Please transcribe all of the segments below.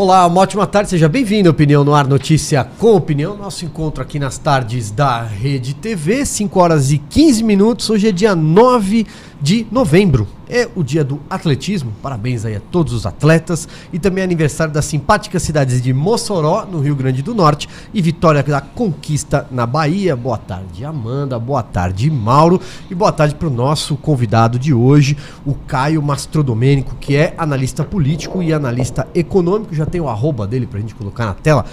Olá, uma ótima tarde, seja bem-vindo Opinião no Ar, notícia com opinião. Nosso encontro aqui nas tardes da Rede TV, 5 horas e 15 minutos. Hoje é dia 9 de novembro. É o dia do atletismo. Parabéns aí a todos os atletas. E também é aniversário das simpáticas cidades de Mossoró, no Rio Grande do Norte, e Vitória da Conquista, na Bahia. Boa tarde, Amanda. Boa tarde, Mauro. E boa tarde para o nosso convidado de hoje, o Caio Mastrodomênico, que é analista político e analista econômico. Já tem o arroba dele para a gente colocar na tela.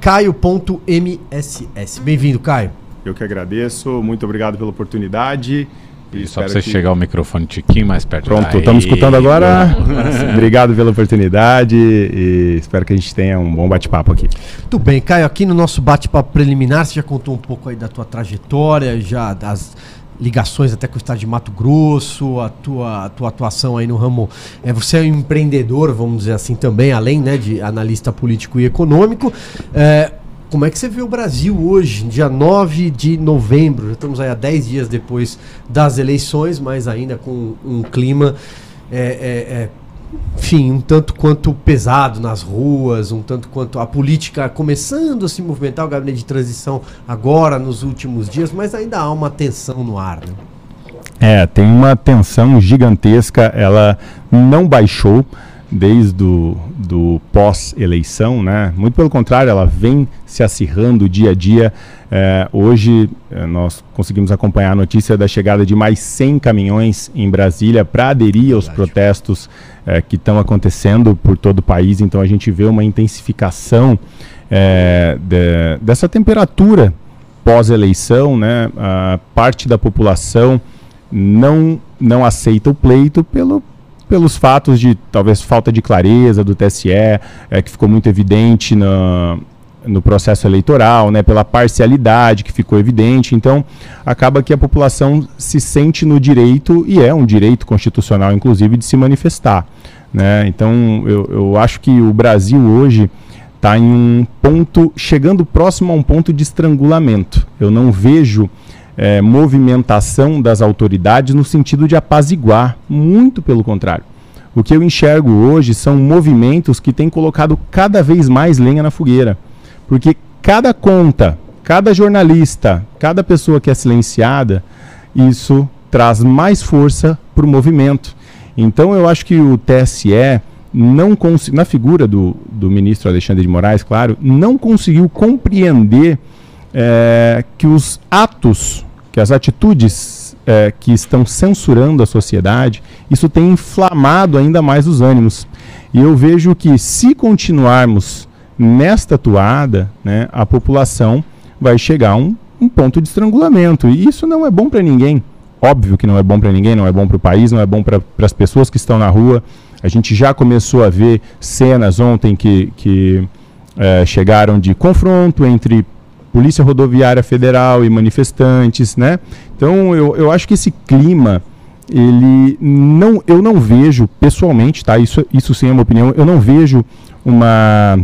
Caio.mss. Bem-vindo, Caio. Eu que agradeço. Muito obrigado pela oportunidade. E só para você que... chegar o microfone um tiquinho mais perto. Pronto, estamos escutando agora. Obrigado pela oportunidade e espero que a gente tenha um bom bate-papo aqui. Tudo bem, Caio, aqui no nosso bate-papo preliminar, você já contou um pouco aí da tua trajetória, já das ligações até com o estado de Mato Grosso, a tua, a tua atuação aí no ramo. É, você é um empreendedor, vamos dizer assim, também, além né, de analista político e econômico. É, como é que você vê o Brasil hoje, dia 9 de novembro? Já estamos aí há 10 dias depois das eleições, mas ainda com um clima, é, é, é, enfim, um tanto quanto pesado nas ruas, um tanto quanto a política começando a se movimentar, o gabinete de transição agora, nos últimos dias, mas ainda há uma tensão no ar, né? É, tem uma tensão gigantesca, ela não baixou desde o do pós-eleição, né? Muito pelo contrário, ela vem se acirrando dia a dia. É, hoje é, nós conseguimos acompanhar a notícia da chegada de mais 100 caminhões em Brasília para aderir aos protestos é, que estão acontecendo por todo o país. Então a gente vê uma intensificação é, de, dessa temperatura pós-eleição, né? A parte da população não não aceita o pleito pelo pelos fatos de talvez falta de clareza do TSE, é, que ficou muito evidente no, no processo eleitoral, né, pela parcialidade que ficou evidente. Então, acaba que a população se sente no direito, e é um direito constitucional, inclusive, de se manifestar. Né? Então, eu, eu acho que o Brasil hoje está em um ponto, chegando próximo a um ponto de estrangulamento. Eu não vejo é, movimentação das autoridades no sentido de apaziguar, muito pelo contrário. O que eu enxergo hoje são movimentos que têm colocado cada vez mais lenha na fogueira. Porque cada conta, cada jornalista, cada pessoa que é silenciada, isso traz mais força para o movimento. Então eu acho que o TSE não na figura do, do ministro Alexandre de Moraes, claro, não conseguiu compreender é, que os atos que as atitudes é, que estão censurando a sociedade, isso tem inflamado ainda mais os ânimos. E eu vejo que se continuarmos nesta toada, né, a população vai chegar a um, um ponto de estrangulamento. E isso não é bom para ninguém. Óbvio que não é bom para ninguém, não é bom para o país, não é bom para as pessoas que estão na rua. A gente já começou a ver cenas ontem que, que é, chegaram de confronto entre Polícia Rodoviária Federal e manifestantes, né? Então eu, eu acho que esse clima ele não eu não vejo pessoalmente, tá? Isso isso sim é uma opinião. Eu não vejo uma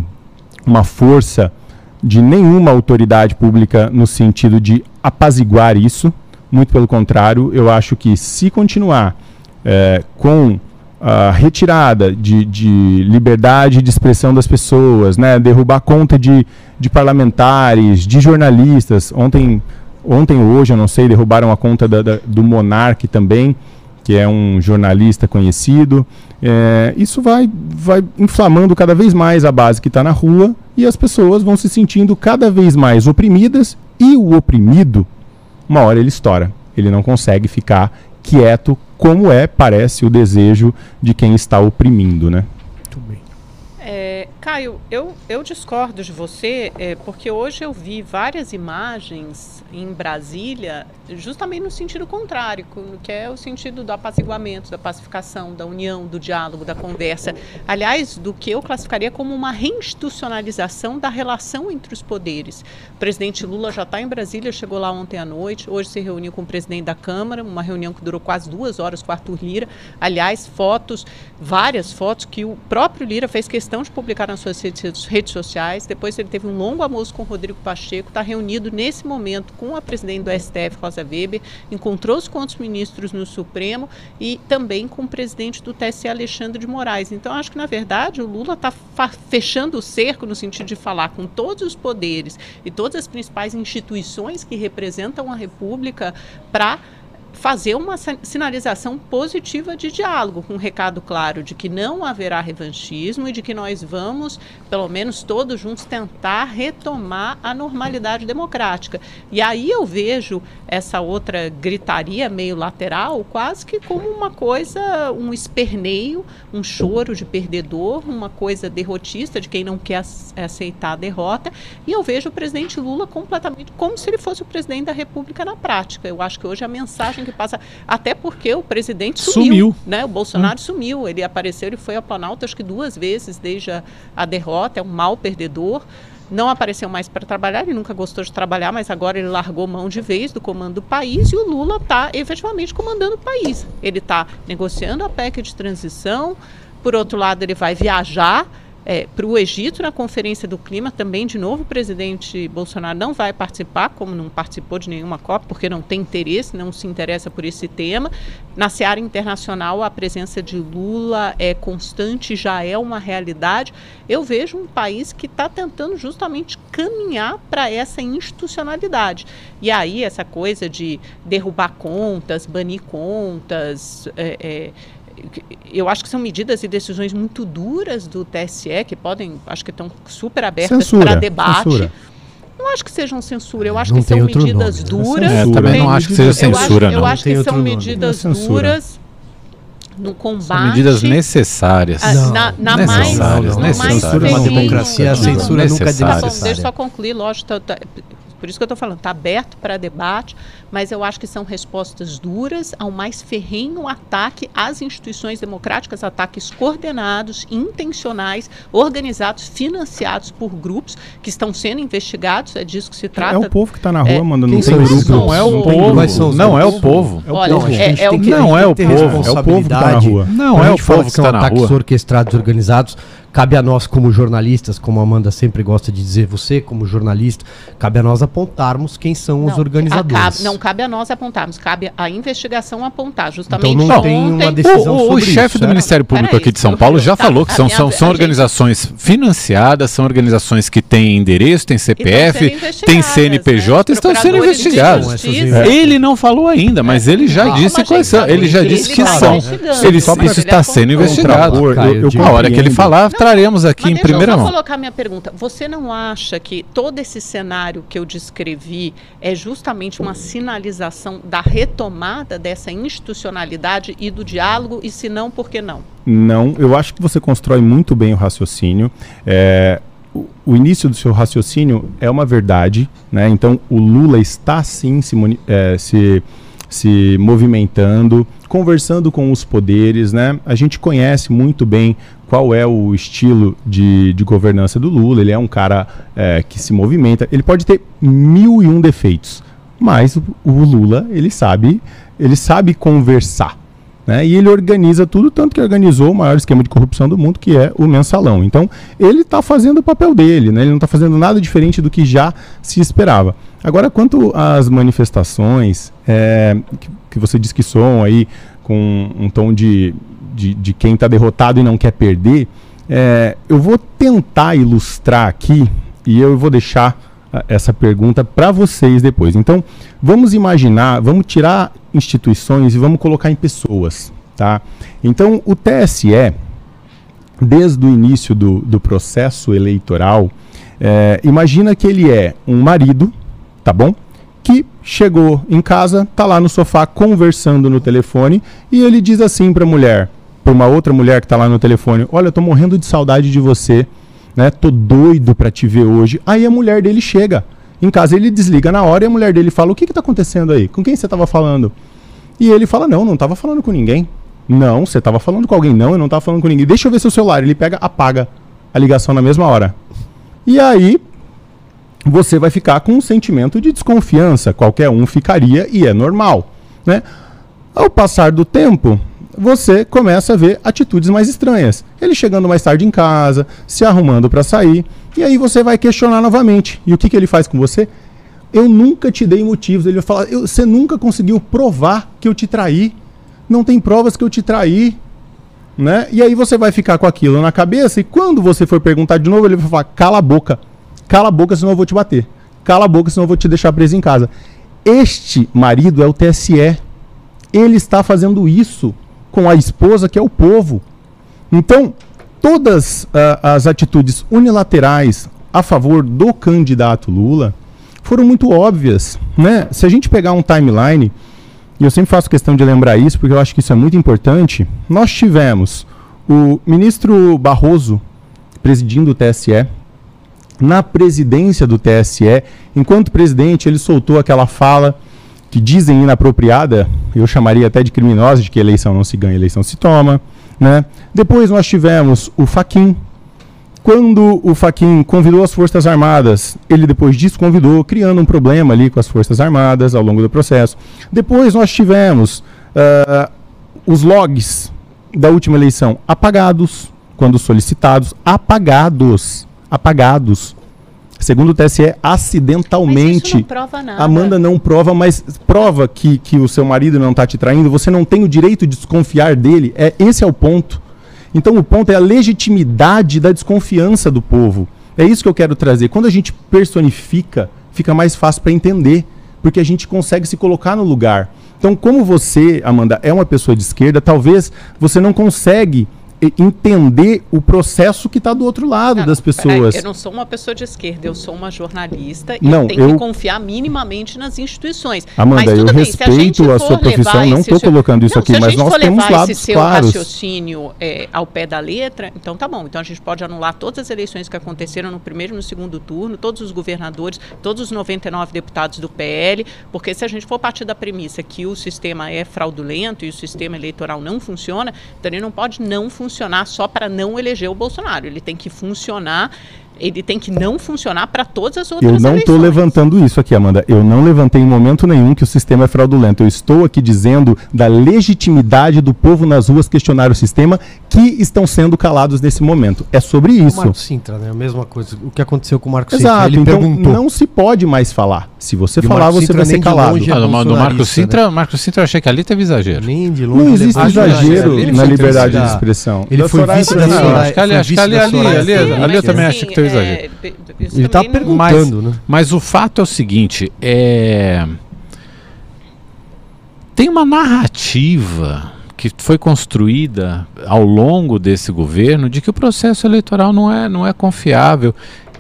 uma força de nenhuma autoridade pública no sentido de apaziguar isso. Muito pelo contrário, eu acho que se continuar é, com a retirada de, de, liberdade de expressão das pessoas, né? derrubar conta de, de parlamentares, de jornalistas. Ontem, ontem hoje, eu não sei, derrubaram a conta da, da, do Monarque também, que é um jornalista conhecido. É, isso vai, vai inflamando cada vez mais a base que está na rua e as pessoas vão se sentindo cada vez mais oprimidas e o oprimido, uma hora ele estoura. Ele não consegue ficar quieto, como é, parece, o desejo de quem está oprimindo, né? Muito bem. É, Caio, eu, eu discordo de você, é, porque hoje eu vi várias imagens em Brasília, justamente no sentido contrário, que é o sentido do apaziguamento, da pacificação, da união, do diálogo, da conversa. Aliás, do que eu classificaria como uma reinstitucionalização da relação entre os poderes. O presidente Lula já está em Brasília, chegou lá ontem à noite, hoje se reuniu com o presidente da Câmara, uma reunião que durou quase duas horas com Arthur Lira. Aliás, fotos, várias fotos que o próprio Lira fez questão de publicar nas suas redes, sociais. Depois ele teve um longo almoço com o Rodrigo Pacheco, está reunido nesse momento com a presidente do STF, Rosa Weber, encontrou-se com outros ministros no Supremo e também com o presidente do TSE, Alexandre de Moraes. Então, acho que, na verdade, o Lula está fechando o cerco no sentido de falar com todos os poderes e todas as principais instituições que representam a República para fazer uma sinalização positiva de diálogo, com um recado claro de que não haverá revanchismo e de que nós vamos, pelo menos todos juntos, tentar retomar a normalidade democrática. E aí eu vejo essa outra gritaria meio lateral quase que como uma coisa, um esperneio, um choro de perdedor, uma coisa derrotista de quem não quer aceitar a derrota. E eu vejo o presidente Lula completamente como se ele fosse o presidente da República na prática. Eu acho que hoje a mensagem que passa. Até porque o presidente sumiu. sumiu. Né? O Bolsonaro hum. sumiu. Ele apareceu, ele foi a Planalto acho que duas vezes desde a, a derrota, é um mau perdedor. Não apareceu mais para trabalhar, ele nunca gostou de trabalhar, mas agora ele largou mão de vez do comando do país e o Lula está efetivamente comandando o país. Ele está negociando a PEC de transição, por outro lado, ele vai viajar é, para o Egito na Conferência do Clima. Também, de novo, o presidente Bolsonaro não vai participar, como não participou de nenhuma COP, porque não tem interesse, não se interessa por esse tema. Na seara internacional, a presença de Lula é constante, já é uma realidade. Eu vejo um país que está tentando justamente caminhar para essa institucionalidade. E aí, essa coisa de derrubar contas, banir contas, é, é, eu acho que são medidas e decisões muito duras do TSE, que podem, acho que estão super abertas para debate. Censura. Não acho que sejam censura, eu acho não que são medidas nome, né? duras. É, também não acho que seja censura, eu acho, eu acho que são medidas duras no combate. São medidas necessárias. A, na, na necessárias, mais, necessárias. Censura é uma democracia, a censura nunca é necessária. Tá bom, deixa eu só concluir, lógico, tá, tá, por isso que eu estou falando, está aberto para debate, mas eu acho que são respostas duras ao mais ferrenho ataque às instituições democráticas, ataques coordenados, intencionais, organizados, financiados por grupos que estão sendo investigados, é disso que se trata. É o povo que está na rua, é, mandando não tem grupo. Não é o povo. Não é o povo. Olha, é o não é o povo. É o povo que está na rua. Não é o povo que está na rua. ataques orquestrados, organizados cabe a nós como jornalistas, como a Amanda sempre gosta de dizer, você como jornalista, cabe a nós apontarmos quem são não, os organizadores. não cabe a nós apontarmos, cabe a investigação apontar, justamente. Então não tem uma decisão o, o, o chefe do Ministério Público aqui de São Paulo já tá, falou que são, são, são organizações gente... financiadas, são organizações que têm endereço, têm CPF, têm CNPJ, né? estão sendo investigadas. Ele não falou ainda, mas ele já não, disse quais são. Ele já disse que são. Ele, isso está sendo investigado. A hora que ele falar, traremos aqui Mas em primeira mão. Deixa eu colocar minha pergunta. Você não acha que todo esse cenário que eu descrevi é justamente uma sinalização da retomada dessa institucionalidade e do diálogo? E se não, por que não? Não, eu acho que você constrói muito bem o raciocínio. É, o, o, início do seu raciocínio é uma verdade, né? Então o Lula está sim se, é, se, se movimentando, conversando com os poderes, né? A gente conhece muito bem qual é o estilo de, de governança do Lula. Ele é um cara é, que se movimenta. Ele pode ter mil e um defeitos, mas o, o Lula ele sabe ele sabe conversar. Né? E ele organiza tudo, tanto que organizou o maior esquema de corrupção do mundo, que é o mensalão. Então, ele está fazendo o papel dele, né? ele não está fazendo nada diferente do que já se esperava. Agora, quanto às manifestações, é, que, que, você diz que são aí com um tom de, de, de quem está derrotado e não quer perder, é, eu vou tentar ilustrar aqui e eu vou deixar uh, essa pergunta para vocês depois. Então, vamos imaginar, vamos tirar instituições e vamos colocar em pessoas. Tá? Então, o TSE, desde o início do, do processo eleitoral, é, imagina que ele é um marido, tá bom? Que chegou em casa, tá lá no sofá conversando no telefone e ele diz assim para a mulher: para uma outra mulher que está lá no telefone: Olha, eu tô morrendo de saudade de você, né? Tô doido para te ver hoje. Aí a mulher dele chega. Em casa ele desliga na hora e a mulher dele fala: O que está acontecendo aí? Com quem você estava falando? E ele fala: Não, não estava falando com ninguém. Não, você estava falando com alguém. Não, eu não estava falando com ninguém. Deixa eu ver seu celular. Ele pega, apaga a ligação na mesma hora. E aí você vai ficar com um sentimento de desconfiança. Qualquer um ficaria e é normal, né? Ao passar do tempo, você começa a ver atitudes mais estranhas. Ele chegando mais tarde em casa, se arrumando para sair, e aí você vai questionar novamente. E o que, que ele faz com você? Eu nunca te dei motivos. Ele vai falar: você nunca conseguiu provar que eu te traí. Não tem provas que eu te traí. Né? E aí você vai ficar com aquilo na cabeça e quando você for perguntar de novo, ele vai falar: cala a boca. Cala a boca, senão eu vou te bater. Cala a boca, senão eu vou te deixar preso em casa. Este marido é o TSE. Ele está fazendo isso com a esposa, que é o povo. Então, todas uh, as atitudes unilaterais a favor do candidato Lula foram muito óbvias. Né? Se a gente pegar um timeline, e eu sempre faço questão de lembrar isso, porque eu acho que isso é muito importante, nós tivemos o ministro Barroso presidindo o TSE. Na presidência do TSE, enquanto presidente, ele soltou aquela fala que dizem inapropriada, eu chamaria até de criminosa, de que eleição não se ganha, eleição se toma. Né? Depois nós tivemos o Faquin. Quando o Faquin convidou as Forças Armadas, ele depois desconvidou, criando um problema ali com as Forças Armadas ao longo do processo. Depois nós tivemos uh, os logs da última eleição apagados, quando solicitados, apagados, apagados. Segundo o TSE, acidentalmente. Não prova nada. Amanda não prova, mas prova que, que o seu marido não está te traindo. Você não tem o direito de desconfiar dele. É Esse é o ponto. Então o ponto é a legitimidade da desconfiança do povo. É isso que eu quero trazer. Quando a gente personifica, fica mais fácil para entender, porque a gente consegue se colocar no lugar. Então, como você, Amanda, é uma pessoa de esquerda, talvez você não consegue entender o processo que está do outro lado não, das pessoas. eu não sou uma pessoa de esquerda, eu sou uma jornalista e não, eu tenho eu... que confiar minimamente nas instituições. Amanda, eu bem, respeito a, a sua profissão, não estou colocando isso não, aqui, mas nós temos lados esse seu claros. raciocínio é, ao pé da letra, então tá bom. Então a gente pode anular todas as eleições que aconteceram no primeiro e no segundo turno, todos os governadores, todos os 99 deputados do PL, porque se a gente for partir da premissa que o sistema é fraudulento e o sistema eleitoral não funciona, então ele não pode não funcionar funcionar só para não eleger o Bolsonaro. Ele tem que funcionar ele tem que não funcionar para todas as outras Eu não estou levantando isso aqui, Amanda. Eu não levantei em momento nenhum que o sistema é fraudulento. Eu estou aqui dizendo da legitimidade do povo nas ruas questionar o sistema que estão sendo calados nesse momento. É sobre isso. O Marco Sintra, né? A mesma coisa. O que aconteceu com o Marco Exato, Sintra. Ele então perguntou. não se pode mais falar. Se você e falar, você vai ser calado. É ah, no Marco Sintra, né? Marco Sintra eu achei que ali teve exagero. Nem de longe. Não existe exagero na liberdade de expressão. Ele foi vice da Acho que ali, ali, ali, ali eu também acho que teve exagero. É, Ele está perguntando, mas, né? Mas o fato é o seguinte, é... tem uma narrativa que foi construída ao longo desse governo de que o processo eleitoral não é, não é confiável.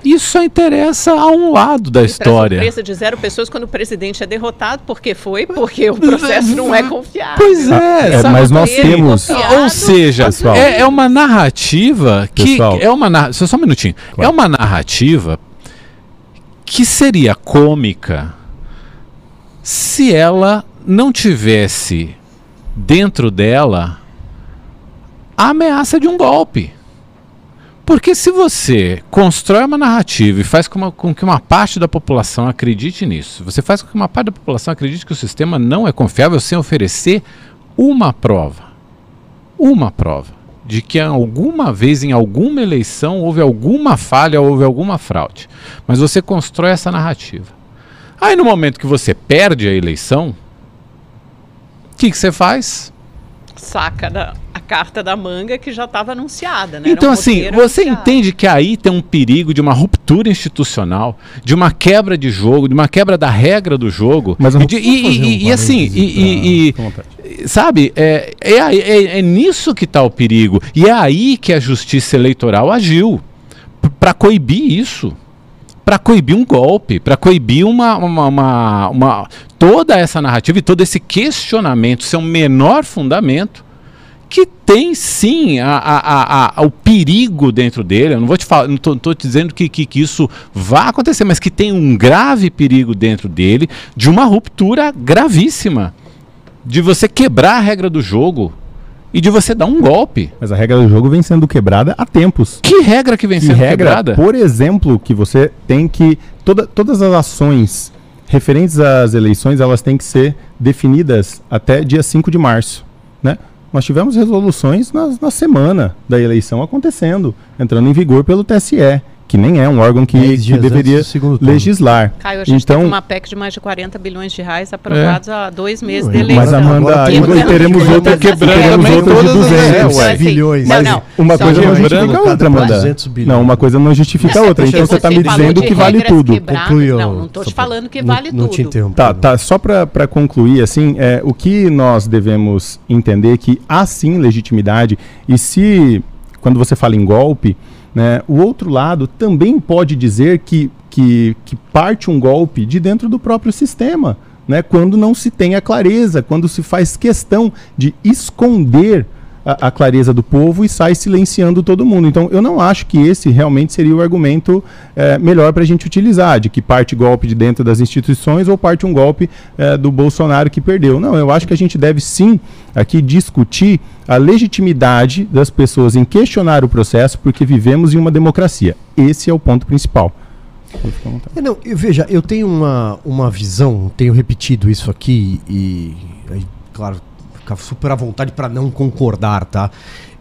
Isso só interessa a um lado da história. Surpresa de zero pessoas quando o presidente é derrotado, porque foi, porque o processo não é confiável. Pois é, é mas nós temos. Ou seja, é, é, uma narrativa que pessoal. é uma só um minutinho. Claro. É uma narrativa que seria cômica se ela não tivesse dentro dela a ameaça de um golpe. Porque se você constrói uma narrativa e faz com, uma, com, que uma parte da população acredite nisso, você faz com que uma parte da população acredite que o sistema não é confiável sem oferecer uma prova, uma prova de que alguma vez em alguma eleição houve alguma falha, houve alguma fraude. Mas você constrói essa narrativa. Aí no momento que você perde a eleição, o que, que você faz? Saca da, carta da manga que já estava anunciada, né? Então, um assim, você anunciado. entende que aí tem um perigo de uma ruptura institucional, de uma quebra de jogo, de uma quebra da regra do jogo. Mas e, de, e, e, e assim, e, sabe, é, é, é, é nisso que está o perigo. E é aí que a justiça eleitoral agiu para coibir isso para coibir um golpe, para coibir uma, uma, uma, uma, toda essa narrativa e todo esse questionamento, seu menor fundamento, que tem sim a, a, a, o perigo dentro dele. Eu não vou te falar, não estou dizendo que, que, que, isso vá acontecer, mas que tem um grave perigo dentro dele de uma ruptura gravíssima. De você quebrar a regra do jogo e de você dar um golpe. Mas a regra do jogo vem sendo quebrada há tempos. Que regra que vem que sendo regra, quebrada? Por exemplo, que você tem que. Toda, todas as ações referentes às eleições, elas têm que ser definidas até dia 5 de março. Né? Nós tivemos resoluções na, na semana da eleição acontecendo, entrando em vigor pelo TSE que nem é um órgão que, que deveria legislar. Caio, a gente então, tem uma PEC de mais de 40 bilhões de reais aprovados é. há dois meses de eleição. Mas Amanda, aí teremos outra quebrando outros de 200 é, bilhões. Mas não, não, uma coisa não justifica a outra, Amanda. Não, uma coisa não justifica a outra. Então você está me dizendo que vale tudo. Concluiu. Não, não estou te falando que vale tudo. Não te interrompo. Tá, tá. Só para concluir, assim, é, o que nós devemos entender que há sim legitimidade e se, quando você fala em golpe, né? O outro lado também pode dizer que, que, que parte um golpe de dentro do próprio sistema, né? quando não se tem a clareza, quando se faz questão de esconder a, a, clareza do povo e sai silenciando todo mundo. Então, eu não acho que esse realmente seria o argumento é, melhor para a gente utilizar, de que parte golpe de dentro das instituições ou parte um golpe é, do Bolsonaro que perdeu. Não, eu acho que a gente deve sim aqui discutir a legitimidade das pessoas em questionar o processo, porque vivemos em uma democracia. Esse é o ponto principal. É, não, eu, veja, eu tenho uma, uma visão, tenho repetido isso aqui e, e claro, ficar super à vontade para não concordar, tá?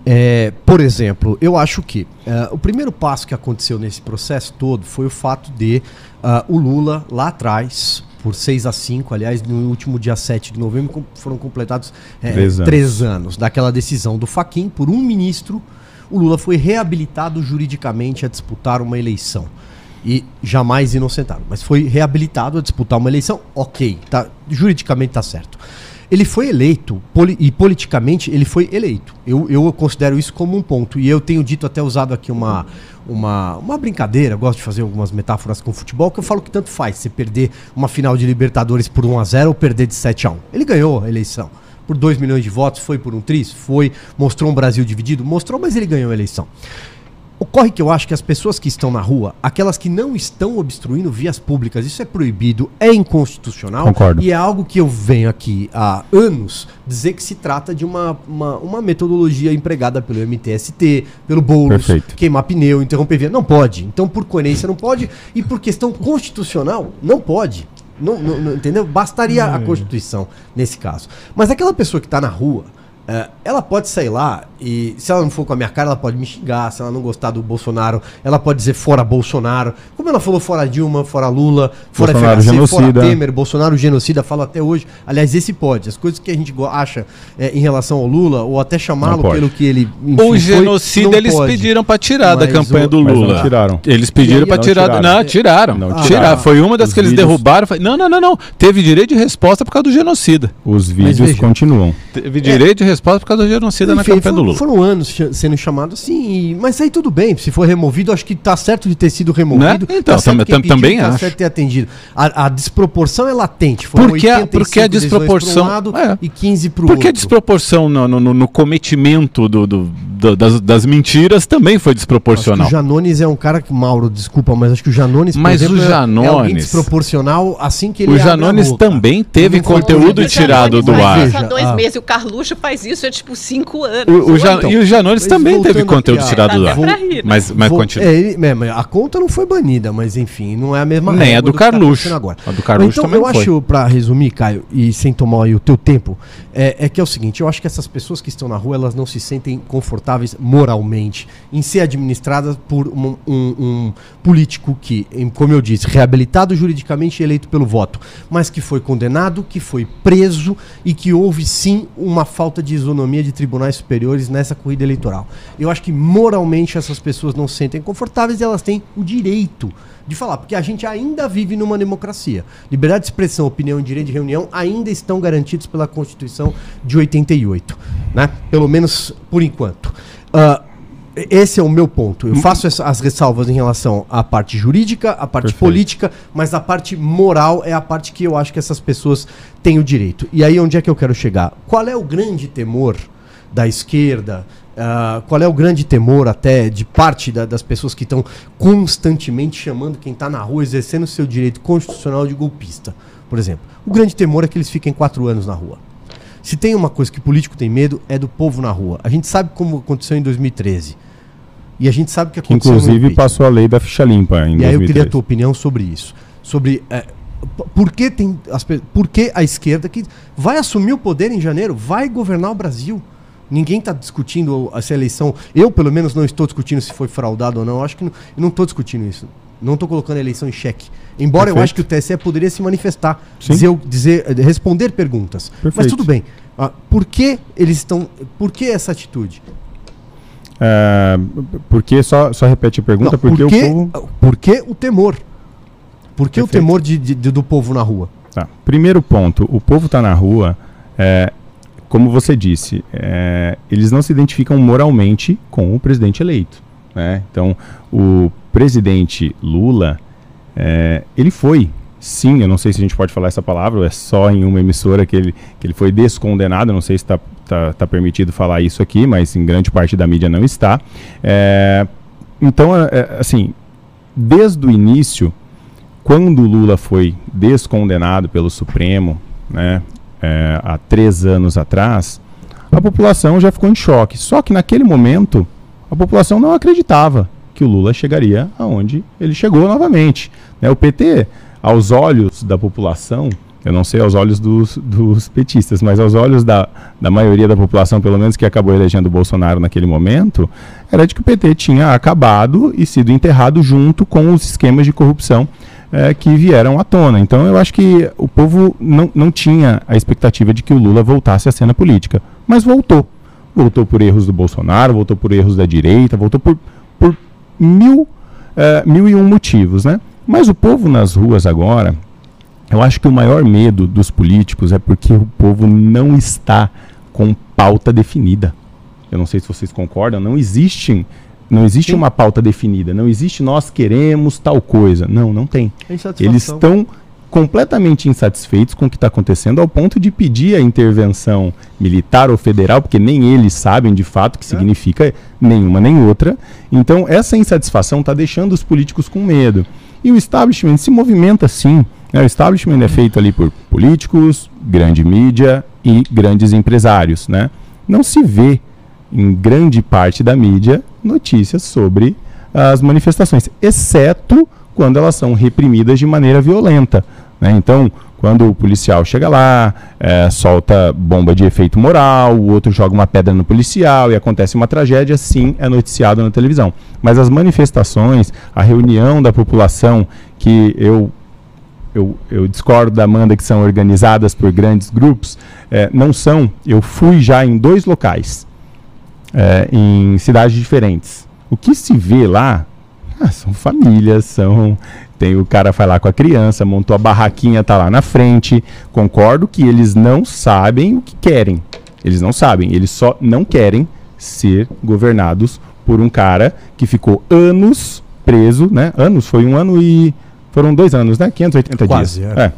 É, por exemplo, eu acho que uh, o primeiro passo que aconteceu nesse processo todo foi o fato de uh, o Lula, lá atrás, por 6 a 5, aliás, no último dia 7 de novembro, foram completados é, três, anos. três anos daquela decisão do Faquin por um ministro. O Lula foi reabilitado juridicamente a disputar uma eleição. E jamais inocentado, mas foi reabilitado a disputar uma eleição, ok, tá, juridicamente está certo. Ele foi eleito, poli e politicamente ele foi eleito. Eu, eu considero isso como um ponto. E eu tenho dito, até usado aqui uma, uma, uma brincadeira, gosto de fazer algumas metáforas com futebol, que eu falo que tanto faz você perder uma final de Libertadores por 1 a 0 ou perder de 7 a 1 Ele ganhou a eleição. Por 2 milhões de votos, foi por um tris? Foi. Mostrou um Brasil dividido? Mostrou, mas ele ganhou a eleição. Ocorre que eu acho que as pessoas que estão na rua, aquelas que não estão obstruindo vias públicas, isso é proibido, é inconstitucional. Concordo. E é algo que eu venho aqui há anos dizer que se trata de uma, uma, uma metodologia empregada pelo MTST, pelo Boulos, Perfeito. queimar pneu, interromper via. Não pode. Então, por coerência, não pode. E por questão constitucional, não pode. Não, não, não entendeu? Bastaria a Constituição nesse caso. Mas aquela pessoa que está na rua ela pode sair lá e, se ela não for com a minha cara, ela pode me xingar. Se ela não gostar do Bolsonaro, ela pode dizer fora Bolsonaro. Como ela falou fora Dilma, fora Lula, fora Bolsonaro FHC, genocida. fora Temer, Bolsonaro genocida, fala até hoje. Aliás, esse pode. As coisas que a gente acha é, em relação ao Lula, ou até chamá-lo pelo que ele. Enfim, o genocida foi, eles pode. pediram para tirar mas da campanha o, do Lula. Não tiraram. Eles pediram para tirar. Tiraram. Não, tiraram. Não, ah, tiraram. Foi uma das Os que eles derrubaram. Não, não, não, não. Teve direito de resposta por causa do genocida. Os vídeos continuam. Teve direito de resposta por causa do genocida torcida na campanha do Lula. Foram anos sendo chamados assim, mas aí tudo bem, se for removido, acho que está certo de ter sido removido. Né? Então, tá tam tam também tá acho. certo de ter atendido. A, a desproporção é latente. Foram porque a, porque a desproporção. Um lado é. E 15 para o outro. Porque a desproporção no, no, no cometimento do, do, do, das, das, mentiras também foi desproporcional. o Janones é um cara que, Mauro, desculpa, mas acho que o Janones, mas exemplo, o Janones, é, é desproporcional assim que ele O Janones também teve conteúdo tirado do ar. Há dois ah. meses, o Carluxo faz isso há tipo cinco anos. O, o Ja então, e o Janones também teve conteúdo tirado lá. Mas, mas continua. É, ele, é, a conta não foi banida, mas enfim, não é a mesma Nem a do, do tá Carluxo. agora. A do Carluxo então, também eu foi. acho, para resumir, Caio, e sem tomar aí o teu tempo, é, é, que é o seguinte, eu acho que essas pessoas que estão na rua, elas não se sentem confortáveis moralmente em ser administradas por um, um, um político que, como eu disse, reabilitado juridicamente e eleito pelo voto, mas que foi condenado, que foi preso e que houve sim uma falta de isonomia de tribunais superiores nessa corrida eleitoral. Eu acho que moralmente essas pessoas não se sentem confortáveis e elas têm o direito de falar, porque a gente ainda vive numa democracia. Liberdade de expressão, opinião e direito de reunião ainda estão garantidos pela Constituição de 88, né? Pelo menos por enquanto. Uh, esse é o meu ponto. Eu faço essa, as ressalvas em relação à parte jurídica, à parte Perfeito. política, mas a parte moral é a parte que eu acho que essas pessoas têm o direito. E aí onde é que eu quero chegar? Qual é o grande temor da esquerda, Uh, qual é o grande temor até de parte da, das pessoas que estão constantemente chamando quem está na rua, exercendo seu direito constitucional de golpista, por exemplo? O grande temor é que eles fiquem quatro anos na rua. Se tem uma coisa que político tem medo, é do povo na rua. A gente sabe como aconteceu em 2013. E a gente sabe que aconteceu. Inclusive passou a lei da ficha limpa em E 2013. aí eu queria a tua opinião sobre isso. Sobre. É, por que, tem as, por que a esquerda que vai assumir o poder em janeiro vai governar o Brasil? Ninguém está discutindo essa eleição. Eu, pelo menos, não estou discutindo se foi fraudado ou não. Eu acho que não estou discutindo isso. Não estou colocando a eleição em xeque. Embora Perfeito. eu acho que o TSE poderia se manifestar, dizer, dizer, eh, responder perguntas. Perfeito. Mas tudo bem. Ah, por que eles estão. Por que essa atitude? É, porque só, só repete a pergunta, não, porque por que, o povo. Por que o temor? Por que Perfeito. o temor de, de, de, do povo na rua? Tá. Primeiro ponto, o povo está na rua. É, como você disse, é, eles não se identificam moralmente com o presidente eleito. Né? Então, o presidente Lula, é, ele foi, sim, eu não sei se a gente pode falar essa palavra, é só em uma emissora que ele, que ele foi descondenado, não sei se está tá, tá permitido falar isso aqui, mas em grande parte da mídia não está. É, então, é, é assim, desde o início, quando Lula foi descondenado pelo Supremo, né, é, há três anos atrás, a população já ficou em choque. Só que naquele momento, a população não acreditava que o Lula chegaria aonde ele chegou novamente. Né, o PT, aos olhos da população, eu não sei aos olhos dos, dos, petistas, mas aos olhos da, da maioria da população, pelo menos que acabou elegendo o Bolsonaro naquele momento, era de que o PT tinha acabado e sido enterrado junto com os esquemas de corrupção é, que vieram à tona. Então eu acho que o povo não, não tinha a expectativa de que o Lula voltasse à cena política, mas voltou. Voltou por erros do Bolsonaro, voltou por erros da direita, voltou por, por mil, é, mil e um motivos. Né? Mas o povo nas ruas agora, eu acho que o maior medo dos políticos é porque o povo não está com pauta definida. Eu não sei se vocês concordam, não existem não existe Sim. uma pauta definida, não existe nós queremos tal coisa. Não, não tem. Eles estão completamente insatisfeitos com o que está acontecendo, ao ponto de pedir a intervenção militar ou federal, porque nem eles sabem de fato o que é. significa nenhuma nem outra. Então, essa insatisfação está deixando os políticos com medo. E o establishment se movimenta sim. Né? O establishment é feito ali por políticos, grande mídia e grandes empresários. Né? Não se vê em grande parte da mídia notícias sobre as manifestações, exceto quando elas são reprimidas de maneira violenta. Né? Então, quando o policial chega lá, é, solta bomba de efeito moral, o outro joga uma pedra no policial e acontece uma tragédia, sim, é noticiado na televisão. Mas as manifestações, a reunião da população, que eu, eu, eu discordo da Amanda que são organizadas por grandes grupos, é, não são. Eu fui já em dois locais é, em cidades diferentes. O que se vê lá ah, são famílias, são tem o cara lá com a criança, montou a barraquinha, tá lá na frente. Concordo que eles não sabem o que querem. Eles não sabem, eles só não querem ser governados por um cara que ficou anos preso, né? Anos, foi um ano e foram dois anos, né? 580 Quase, dias. É. é.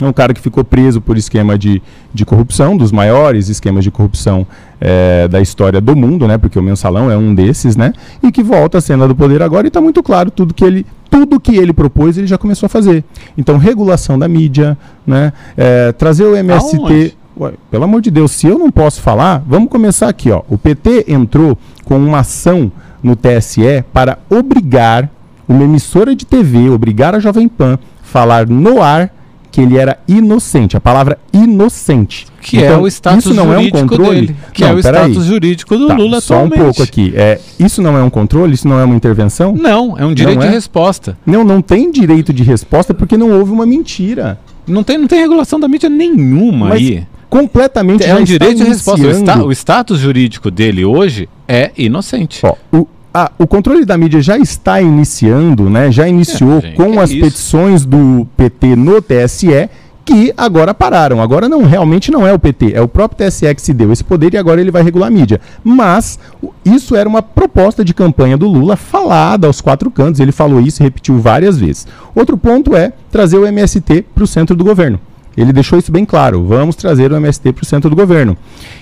É um cara que ficou preso por esquema de, de corrupção, dos maiores esquemas de corrupção é, da história do mundo, né? Porque o mensalão é um desses, né? E que volta à cena do poder agora e está muito claro tudo que ele tudo que ele propôs ele já começou a fazer. Então regulação da mídia, né? É, trazer o MST Ué, pelo amor de Deus, se eu não posso falar, vamos começar aqui, ó. O PT entrou com uma ação no TSE para obrigar uma emissora de TV, obrigar a Jovem Pan falar no ar que ele era inocente. A palavra inocente. Que é então, é o status isso não jurídico é um controle? dele. Que não, é o status aí. jurídico do tá, Lula só atualmente. Só um pouco aqui. É, isso não é um controle? Isso não é uma intervenção? Não, é um direito de é? resposta. Não, não tem direito de resposta porque não houve uma mentira. Não tem, não tem regulação da mídia nenhuma Mas aí. Completamente É um direito de resposta. O, sta, o, status jurídico dele hoje é inocente. Ó, o, ah, o controle da mídia já está iniciando, né? Já iniciou é, gente, com as isso? petições do PT no TSE que agora pararam. Agora não, realmente não é o PT, é o próprio TSE que se deu esse poder e agora ele vai regular a mídia. Mas isso era uma proposta de campanha do Lula falada aos quatro cantos, ele falou isso e repetiu várias vezes. Outro ponto é trazer o MST para o centro do governo. Ele deixou isso bem claro. Vamos trazer o MST para o centro do governo.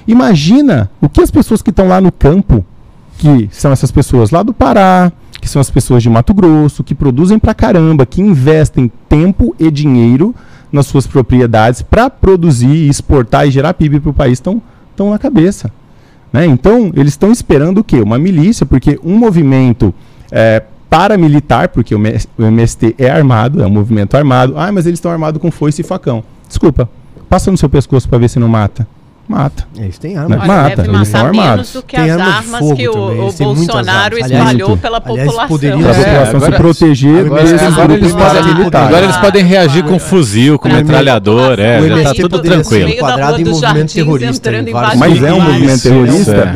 Imagina o que as pessoas que estão lá no campo que são essas pessoas lá do Pará, que são as pessoas de Mato Grosso, que produzem pra caramba, que investem tempo e dinheiro nas suas propriedades para produzir, exportar e gerar PIB para o país, estão na cabeça. Né? Então, eles estão esperando o quê? Uma milícia, porque um movimento é, paramilitar, porque o MST é armado, é um movimento armado. Ah, mas eles estão armados com foice e facão. Desculpa, passa no seu pescoço para ver se não mata. Mata. Eles têm arma. Olha, mata, eles são armados. do que tem as armas que o, o Bolsonaro espalhou pela população. Poderia, a população é, agora, se proteger agora, mesmo agora, eles podem, agora eles podem reagir com fuzil, com metralhador, é, já tá tudo tranquilo. Enquadrado em movimento terrorista. Mas é um movimento terrorista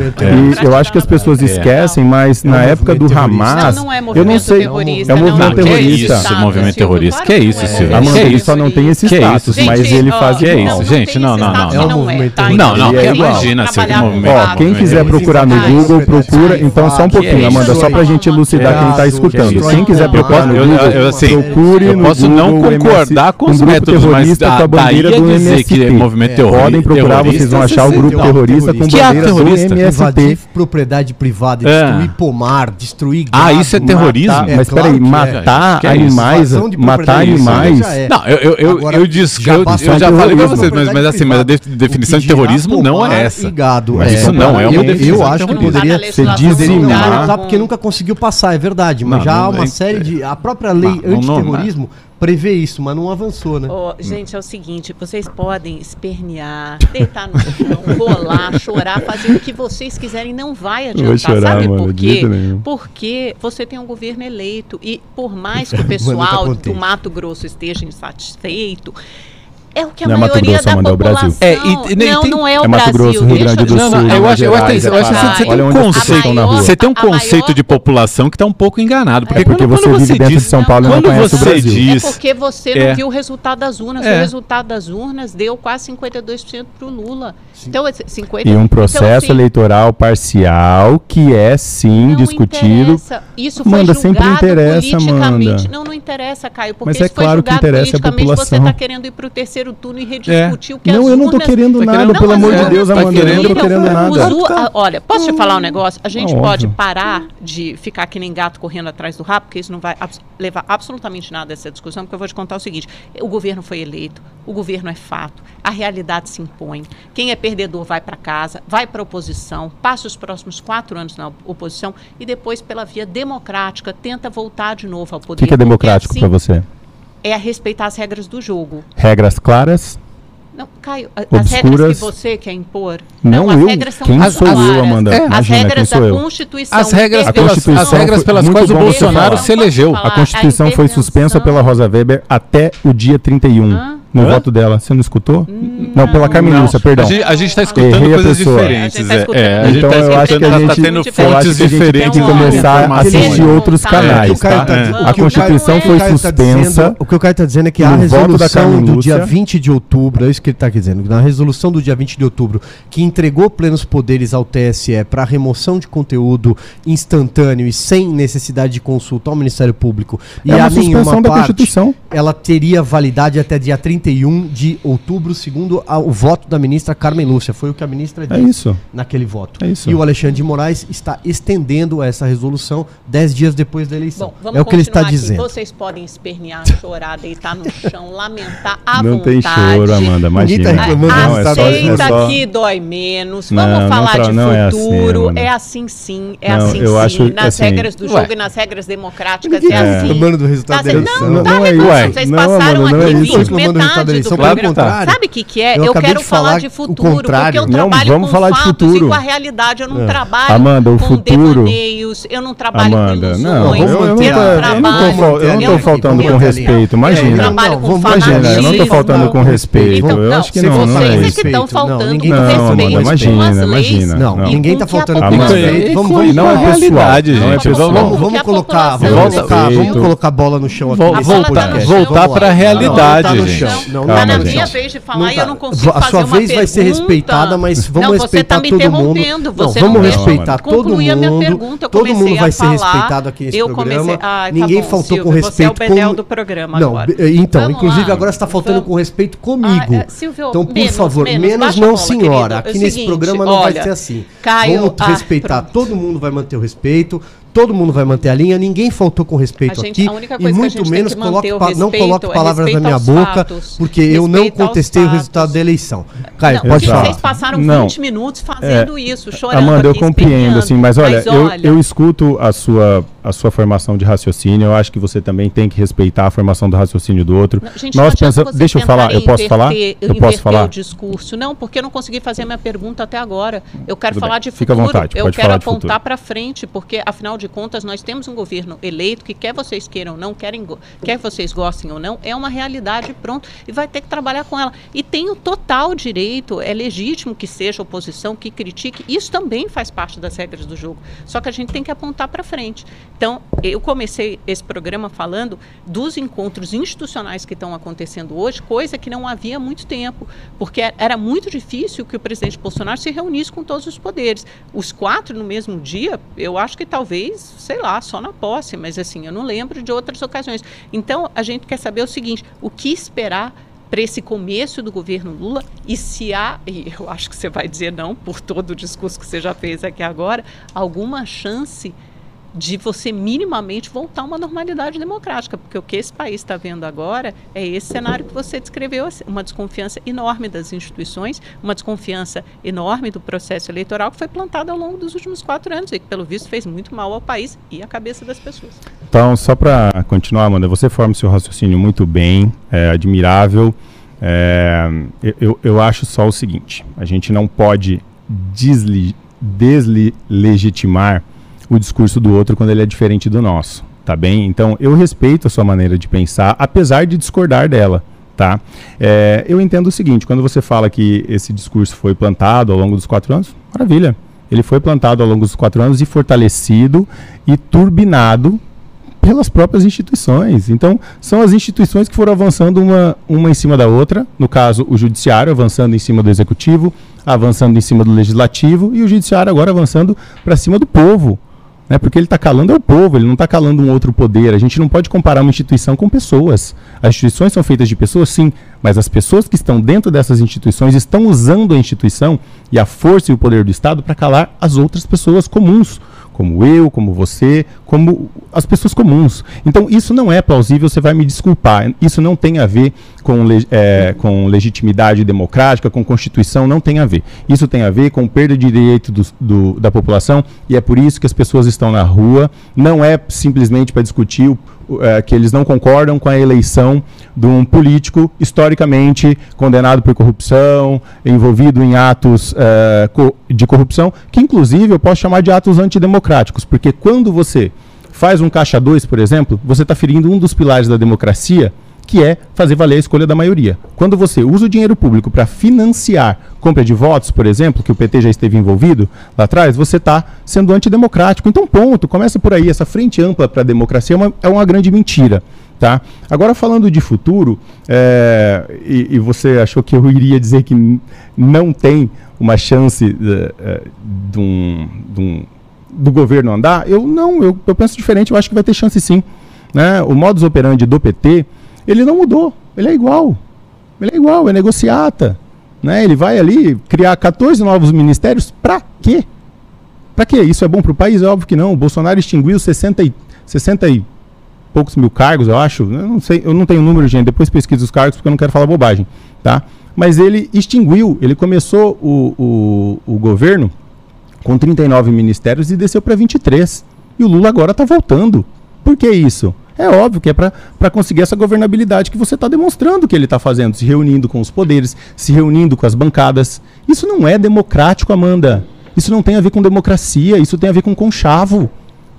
e eu acho que as pessoas esquecem, mas na época do Hamas, eu não sei, é um movimento terrorista. Isso, movimento terrorista. Que é isso, Silvio? Ele só não tem esse status, mas ele faz isso. Gente, não, não, não. É um movimento terrorista. Não, não, imagina algum movimento. Ó, quem quiser procurar no Google, procura. Então, só um pouquinho, Amanda, só pra gente elucidar quem tá escutando. Quem quiser procurar no Google, procure Eu posso não concordar com os métodos, mas com a bandeira do é movimento terrorista. Podem procurar, vocês vão achar o grupo terrorista com bandeira do MST. propriedade privada, destruir pomar, destruir Ah, isso é terrorismo? Mas peraí, matar animais, matar animais... Não, eu eu já falei pra vocês, mas assim, mas a definição de terrorismo não é essa. Mas isso não é uma definição. Eu acho que poderia ser dizimar. porque nunca conseguiu passar, é verdade. Mas já há uma série de. A própria lei antiterrorismo prevê isso, mas não avançou, né? Oh, gente, é o seguinte, vocês podem espernear, deitar no chão, rolar, chorar, fazer o que vocês quiserem, não vai adiantar. Chorar, Sabe mano, por quê? Porque você tem um governo eleito e por mais que o pessoal tá do Mato Grosso esteja insatisfeito, é o que a não maioria é Mato Grosso, da Amanda, população... É, o Brasil. É, e, e, não, tem, não é o é Mato Brasil. Grosso, Rio Grande do Sul. Não, não, eu acho, eu acho, eu acho que você tem um conceito, você tem um conceito de população que está um pouco enganado. Porque, é porque quando, você quando vive você dentro diz, de São Paulo e não conhece o Brasil. Diz, é porque você não é. viu o resultado das urnas. O resultado das urnas deu quase 52% para o Lula. Então, 50, e um processo então, eleitoral parcial que é sim discutido. Interessa. Isso foi Manda, sempre interessa, Manda. Não, não interessa, Caio, porque Mas é claro que interessa a população. Você está querendo ir para o terceiro turno e rediscutir discutir o que Não, eu não estou querendo nada, pelo amor de Deus, Amanda. Eu não estou querendo nada. Olha, posso te falar um negócio? A gente pode parar de ficar que nem gato correndo atrás do rabo, porque isso não vai levar absolutamente nada a essa discussão, porque eu vou te contar o seguinte: o governo foi eleito, o governo é fato, a realidade se impõe. Quem é perdedor vai para casa, vai para a oposição, passa os próximos quatro anos na oposição e depois, pela via democrática, tenta voltar de novo ao poder. O que, que é democrático assim, para você? É a respeitar as regras do jogo. Regras claras? Não, Caio, Obscuras. as regras que você quer impor. Não, não as eu. regras são Quem sou claras. eu, Amanda? É. As regras da Constituição. As regras, pelas, Constituição as regras pelas quais o Bolsonaro se elegeu. A Constituição a foi suspensa pela Rosa Weber até o dia 31. Ah no Hã? voto dela. Você não escutou? Hum, não, pela Carmen Lúcia, perdão. A gente está escutando Errei coisas diferentes. É, é, então tá eu acho que a tá gente está tendo fontes diferentes. Tem que começar a assistir outros tá. canais. Tá? A Constituição foi suspensa. O que o Caio está dizendo é que a resolução do dia 20 de outubro, é isso que ele está dizendo, na resolução do dia 20 de outubro, que entregou plenos poderes ao TSE para remoção de conteúdo instantâneo e sem necessidade de consulta ao Ministério Público e a nenhuma parte, ela teria validade até dia 30 31 de outubro, segundo o voto da ministra Carmen Lúcia. Foi o que a ministra é disse isso. naquele voto. É isso. E o Alexandre de Moraes está estendendo essa resolução dez dias depois da eleição. Bom, é o que ele está aqui. dizendo. Vocês podem espernear, chorar, deitar no chão, lamentar à não vontade. Não tem choro, Amanda, imagina. Tá não, é Aceita é só... que dói menos. Vamos não, falar não, de não é futuro. É assim, é assim sim, é assim eu sim. Acho, nas assim, regras do jogo ué. e nas regras democráticas é, é assim. do resultado tá, da eleição. Não, tá reclamando. Vocês passaram aqui 20 metades da eleição. Claro contrário. Sabe o que, que é? Eu, eu quero falar de futuro, porque eu trabalho não, vamos com falar fatos de futuro. e com a realidade. Eu não é. trabalho Amanda, o com futuro... devaneios, eu não trabalho Amanda, com não, eu, eu, não trabalho... Eu não estou faltando com respeito, imagina. Eu trabalho com Imagina, eu não estou faltando com respeito. Eu acho que não, não é isso. Estão faltando com respeito imagina, imagina. Não, ninguém está faltando com respeito. Não é realidade, gente. Vamos colocar vamos colocar a bola no chão aqui. Voltar para a realidade, gente. Não, na minha vez de falar e eu não consigo A sua vez vai ser respeitada, mas vamos não, respeitar tá todo mundo. Não, você vamos respeitar todo mundo. Pergunta, todo mundo vai ser respeitado aqui nesse programa. Ah, Ninguém tá bom, faltou com respeito. Você é o Benel do programa não, agora. Então, Vamos inclusive agora está faltando com respeito comigo. Ah, é, Silvio, então, por favor, menos, não, senhora. Querido. Aqui é nesse programa não vai ser assim. Vamos respeitar, todo mundo vai manter o respeito todo mundo vai manter a linha, ninguém faltou com respeito gente, aqui. e muito menos coloque, respeito, não coloque palavras na minha boca, fatos, porque eu não contestei o resultado da eleição. Caio, não, pode falar. Vocês passaram não, 20 minutos fazendo é, isso, chorando. Amanda, eu compreendo, assim, mas olha, mas olha eu, eu escuto a sua a sua formação de raciocínio. Eu acho que você também tem que respeitar a formação do raciocínio do outro. Não, gente, Nós pensamos, deixa eu falar, eu posso falar? Eu posso falar o discurso. Não, porque eu não consegui fazer a minha pergunta até agora. Eu quero Tudo falar bem. de futuro. Fica à vontade, eu quero apontar para frente, porque afinal de contas nós temos um governo eleito que quer vocês queiram ou não, querem, quer vocês gostem ou não, é uma realidade pronto e vai ter que trabalhar com ela. E tem o total direito, é legítimo que seja oposição, que critique. Isso também faz parte das regras do jogo. Só que a gente tem que apontar para frente. Então, eu comecei esse programa falando dos encontros institucionais que estão acontecendo hoje, coisa que não havia muito tempo, porque era muito difícil que o presidente Bolsonaro se reunisse com todos os poderes. Os quatro no mesmo dia, eu acho que talvez, sei lá, só na posse, mas assim, eu não lembro de outras ocasiões. Então, a gente quer saber o seguinte: o que esperar para esse começo do governo Lula e se há, e eu acho que você vai dizer não por todo o discurso que você já fez aqui agora, alguma chance de você minimamente voltar a uma normalidade democrática, porque o que esse país está vendo agora é esse cenário que você descreveu, uma desconfiança enorme das instituições, uma desconfiança enorme do processo eleitoral que foi plantado ao longo dos últimos quatro anos e que, pelo visto, fez muito mal ao país e à cabeça das pessoas. Então, só para continuar, Amanda, você forma seu raciocínio muito bem, é admirável. É, eu, eu acho só o seguinte: a gente não pode deslegitimar o discurso do outro quando ele é diferente do nosso, tá bem? Então eu respeito a sua maneira de pensar, apesar de discordar dela. Tá? É, eu entendo o seguinte: quando você fala que esse discurso foi plantado ao longo dos quatro anos, maravilha. Ele foi plantado ao longo dos quatro anos e fortalecido e turbinado pelas próprias instituições. Então, são as instituições que foram avançando uma, uma em cima da outra, no caso, o judiciário avançando em cima do executivo, avançando em cima do legislativo, e o judiciário agora avançando para cima do povo né? Porque ele está calando é o povo, ele não está calando um outro poder. A gente não pode comparar uma instituição com pessoas. As instituições são feitas de pessoas, sim, mas as pessoas que estão dentro dessas instituições estão usando a instituição e a força e o poder do Estado para calar as outras pessoas comuns como eu, como você, como as pessoas comuns. Então, isso não é plausível, você vai me desculpar. Isso não tem a ver com, é, com legitimidade democrática, com Constituição, não tem a ver. Isso tem a ver com perda de direito do, do, da população e é por isso que as pessoas estão na rua. Não é simplesmente para discutir o é, que eles não concordam com a eleição de um político historicamente condenado por corrupção, envolvido em atos é, de corrupção, que inclusive eu posso chamar de atos antidemocráticos, porque quando você faz um caixa 2, por exemplo, você está ferindo um dos pilares da democracia, que é fazer valer a escolha da maioria. Quando você usa o dinheiro público para financiar compra de votos, por exemplo, que o PT já esteve envolvido lá atrás, você está sendo antidemocrático. Então, ponto, começa por aí. Essa frente ampla para a democracia é uma, é uma grande mentira. Tá? Agora, falando de futuro, é, e, e, você achou que eu iria dizer que não tem uma chance de um, de um, do governo andar, eu não, eu, eu penso diferente, eu acho que vai ter chance sim. Né? O modus operandi do PT ele não mudou, ele é igual. Ele é igual, é negociata. Né? Ele vai ali criar 14 novos ministérios para quê? Para quê? Isso é bom para o país? É óbvio que não. O Bolsonaro extinguiu 60 e, 60 e poucos mil cargos, eu acho. Eu não sei, eu não tenho número, gente. Depois pesquisa os cargos porque eu não quero falar bobagem, tá? Mas ele extinguiu, ele começou o, o, o governo com 39 ministérios e desceu para 23. E o Lula agora está voltando. Por que isso? É óbvio que é para conseguir essa governabilidade que você está demonstrando que ele está fazendo, se reunindo com os poderes, se reunindo com as bancadas. Isso não é democrático, Amanda. Isso não tem a ver com democracia, isso tem a ver com conchavo.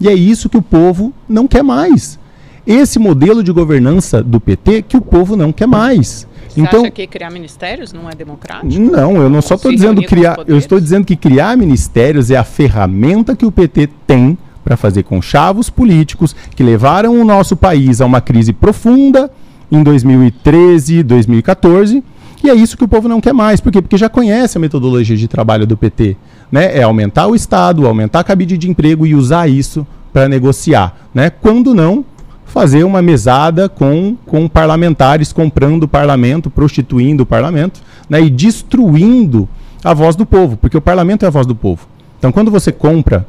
E é isso que o povo não quer mais. Esse modelo de governança do PT que o povo não quer mais. Você então, acha que criar ministérios não é democrático? Não, eu não só estou dizendo criar, eu estou dizendo que criar ministérios é a ferramenta que o PT tem para fazer conchavos políticos que levaram o nosso país a uma crise profunda em 2013, 2014. E é isso que o povo não quer mais. Por quê? Porque já conhece a metodologia de trabalho do PT. Né? É aumentar o Estado, aumentar a cabide de emprego e usar isso para negociar. Né? Quando não, fazer uma mesada com, com parlamentares comprando o parlamento, prostituindo o parlamento né? e destruindo a voz do povo, porque o parlamento é a voz do povo. Então, quando você compra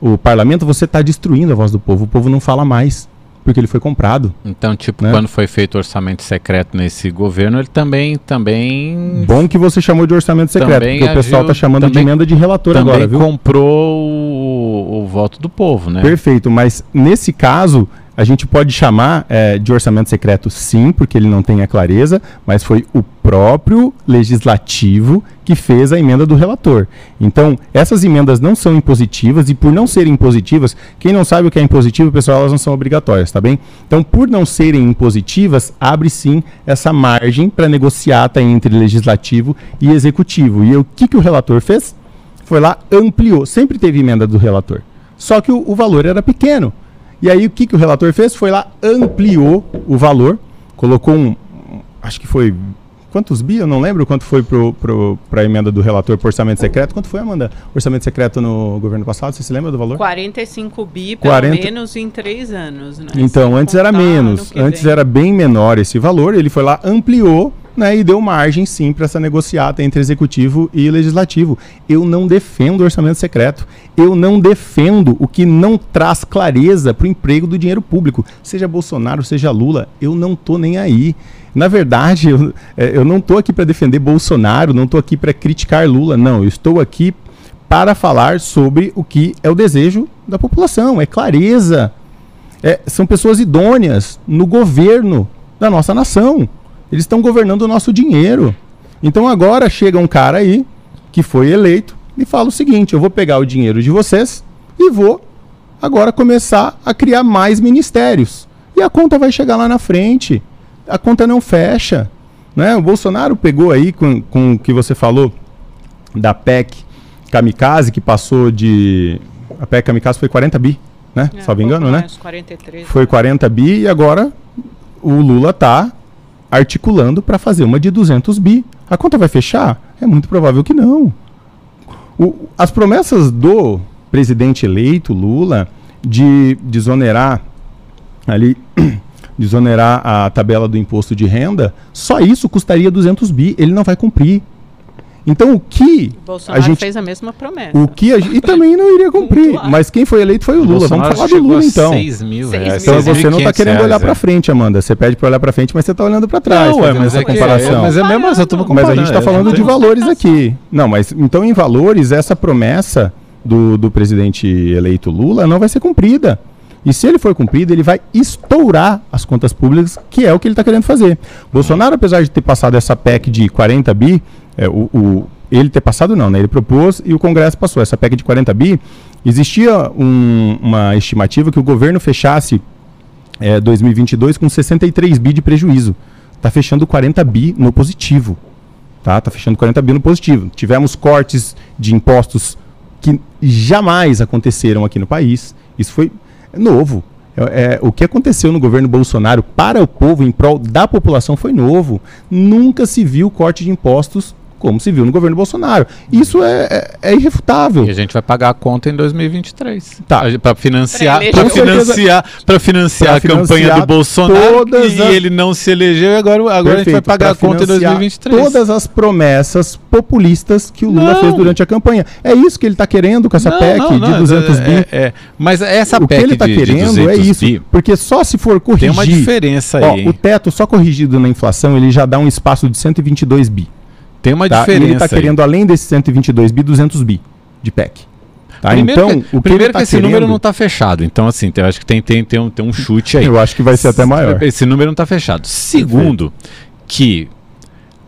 o parlamento, você está destruindo a voz do povo. O povo não fala mais porque ele foi comprado. Então, tipo, né? quando foi feito orçamento secreto nesse governo, ele também também Bom que você chamou de orçamento secreto, porque o pessoal está chamando também, de emenda de relator agora, viu? comprou o, o voto do povo, né? Perfeito, mas nesse caso, a gente pode chamar é, de orçamento secreto, sim, porque ele não tem a clareza, mas foi o próprio legislativo que fez a emenda do relator. Então, essas emendas não são impositivas e por não serem impositivas, quem não sabe o que é impositivo, pessoal, elas não são obrigatórias, tá bem? Então, por não serem impositivas, abre sim essa margem para negociata entre legislativo e executivo. E o que, que o relator fez? Foi lá, ampliou. Sempre teve emenda do relator. Só que o, o valor era pequeno. E aí o que, que o relator fez? Foi lá, ampliou o valor, colocou um. Acho que foi. Quantos bi? Eu não lembro quanto foi para a emenda do relator por orçamento secreto. Quanto foi, Amanda? Orçamento secreto no governo passado? Você se lembra do valor? 45 bi, pelo 40... menos em três anos. Né? Então, antes era menos. Antes vem. era bem menor esse valor. Ele foi lá, ampliou né, e deu margem sim para essa negociata entre executivo e legislativo. Eu não defendo o orçamento secreto. Eu não defendo o que não traz clareza para o emprego do dinheiro público. Seja Bolsonaro, seja Lula, eu não tô nem aí. Na verdade, eu, é, eu não estou aqui para defender Bolsonaro, não estou aqui para criticar Lula, não. Eu estou aqui para falar sobre o que é o desejo da população, é clareza. É, são pessoas idôneas no governo da nossa nação. Eles estão governando o nosso dinheiro. Então agora chega um cara aí que foi eleito e fala o seguinte: eu vou pegar o dinheiro de vocês e vou agora começar a criar mais ministérios. E a conta vai chegar lá na frente. A conta não fecha. Né? O Bolsonaro pegou aí com, com o que você falou da PEC Kamikaze, que passou de. A PEC Kamikaze foi 40 bi, né? É, Só me engano, né? 43, foi 40 bi e agora o Lula tá articulando para fazer uma de 200 bi. A conta vai fechar? É muito provável que não. O, as promessas do presidente eleito, Lula, de desonerar ali desonerar a tabela do imposto de renda, só isso custaria 200 bi. Ele não vai cumprir. Então o que Bolsonaro a gente fez a mesma promessa. O que a, e também não iria cumprir. Mas quem foi eleito foi o Lula. Vamos falar do Lula então. 6 mil reais. Então você não está querendo olhar para é. frente, Amanda. Você pede para olhar para frente, mas você está olhando para trás. Não, é, mas é comparação. É, mas é mesmo essa turma Mas a gente está falando de valores aqui. Não, mas então em valores essa promessa do, do presidente eleito Lula não vai ser cumprida. E se ele for cumprido, ele vai estourar as contas públicas, que é o que ele está querendo fazer. Bolsonaro, apesar de ter passado essa PEC de 40 bi, é, o, o, ele ter passado não, né? Ele propôs e o Congresso passou. Essa PEC de 40 bi, existia um, uma estimativa que o governo fechasse é, 2022 com 63 bi de prejuízo. Está fechando 40 bi no positivo. Tá? tá fechando 40 bi no positivo. Tivemos cortes de impostos que jamais aconteceram aqui no país. Isso foi novo. É, é, o que aconteceu no governo Bolsonaro para o povo, em prol da população, foi novo. Nunca se viu corte de impostos como se viu no governo Bolsonaro. Isso é, é, é irrefutável. E a gente vai pagar a conta em 2023. Tá. Para financiar, para financiar, para financiar a campanha do Bolsonaro e as... ele não se elegeu e agora, agora a gente vai pagar a conta em 2023. Todas as promessas populistas que o Lula não. fez durante a campanha. É isso que ele está querendo com essa não, PEC não, de 200 é, bi. É, é, mas essa o PEC que ele está querendo é isso, bi, porque só se for corrigir. Tem uma diferença aí. Ó, o teto só corrigido na inflação, ele já dá um espaço de 122 bi. Tem uma tá? diferença. E ele está querendo, além desses 122 bi, 200 bi de PEC. Tá? Primeiro então, que, o que primeiro tá que esse querendo... número não está fechado. Então, assim, eu acho que tem, tem, tem, um, tem um chute aí. Eu acho que vai ser até maior. Esse número não está fechado. Segundo, que